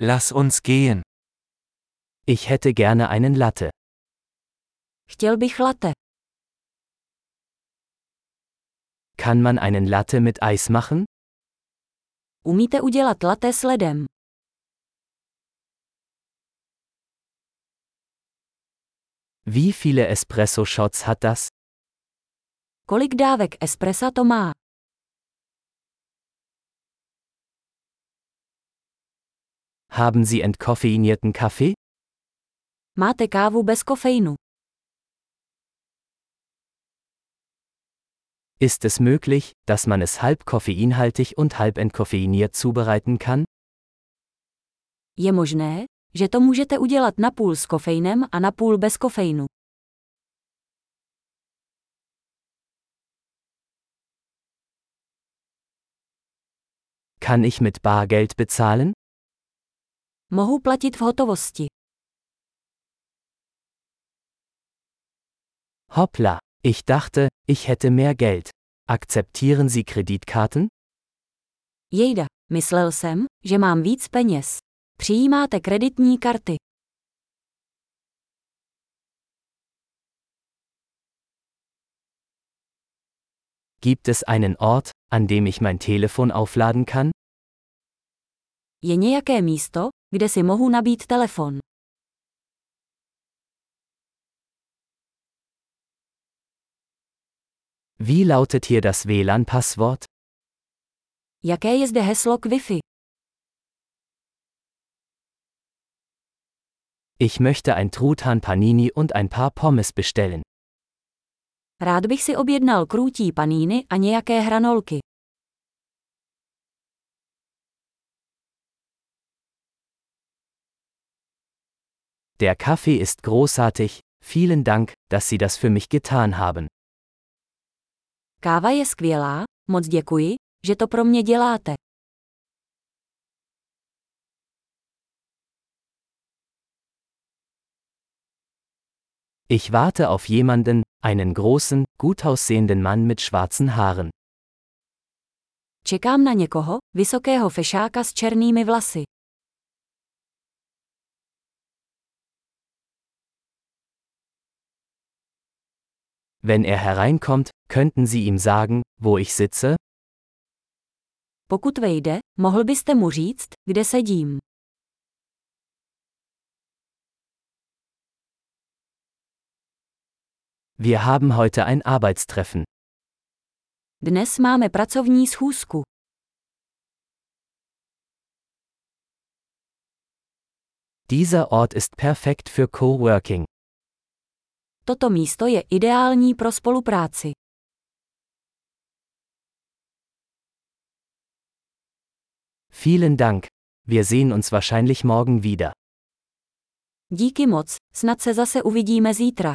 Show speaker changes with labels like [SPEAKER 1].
[SPEAKER 1] Lass uns gehen.
[SPEAKER 2] Ich hätte gerne einen Latte.
[SPEAKER 3] Chtěl bych latte.
[SPEAKER 2] Kann man einen Latte mit Eis machen?
[SPEAKER 3] Umíte udělat latte s ledem?
[SPEAKER 2] Wie viele Espresso-Shots hat das?
[SPEAKER 3] Kolik dávek espressa to má?
[SPEAKER 2] Haben Sie entkoffeinierten Kaffee?
[SPEAKER 3] Máte kávu bez kofeinu.
[SPEAKER 2] Ist es möglich, dass man es halb koffeinhaltig und halb entkoffeiniert zubereiten kann?
[SPEAKER 3] Je možné, že to můžete udělat napůl s kofeinem a napůl bez kofeinu.
[SPEAKER 2] Kann ich mit Bargeld bezahlen?
[SPEAKER 3] Mohu platit v hotovosti.
[SPEAKER 2] Hoppla, ich dachte, ich hätte mehr Geld. Akzeptieren Sie Kreditkarten?
[SPEAKER 3] Jejda, myslel jsem, že mám víc peněz. Přijímáte kreditní karty.
[SPEAKER 2] Gibt es einen Ort, an dem ich mein Telefon aufladen kann?
[SPEAKER 3] Je nějaké místo, kde si mohu nabít telefon.
[SPEAKER 2] Wie lautet hier das WLAN-Passwort?
[SPEAKER 3] Jaké je zde heslo k Wi-Fi?
[SPEAKER 2] Ich möchte ein Truthahn Panini und ein paar Pommes bestellen.
[SPEAKER 3] Rád bych si objednal krůtí paníny a nějaké hranolky.
[SPEAKER 2] Der Kaffee ist großartig, vielen Dank, dass Sie das für mich getan haben.
[SPEAKER 3] Káva je skvělá, moc děkuji, že to pro mě děláte.
[SPEAKER 2] Ich warte auf jemanden, einen großen, gut aussehenden Mann mit schwarzen Haaren.
[SPEAKER 3] Čekám na někoho, vysokého fešáka s černými vlasy.
[SPEAKER 2] Wenn er hereinkommt, könnten Sie ihm sagen, wo ich sitze?
[SPEAKER 3] Pokud vejde, mohl byste mu říct, kde sedím.
[SPEAKER 2] Wir haben heute ein Arbeitstreffen.
[SPEAKER 3] Dnes máme pracovní schůzku.
[SPEAKER 2] Dieser Ort ist perfekt für Coworking.
[SPEAKER 3] Toto místo je ideální pro spolupráci.
[SPEAKER 2] Vielen Dank. Wir sehen uns wahrscheinlich morgen wieder.
[SPEAKER 3] Díky moc, snad se zase uvidíme zítra.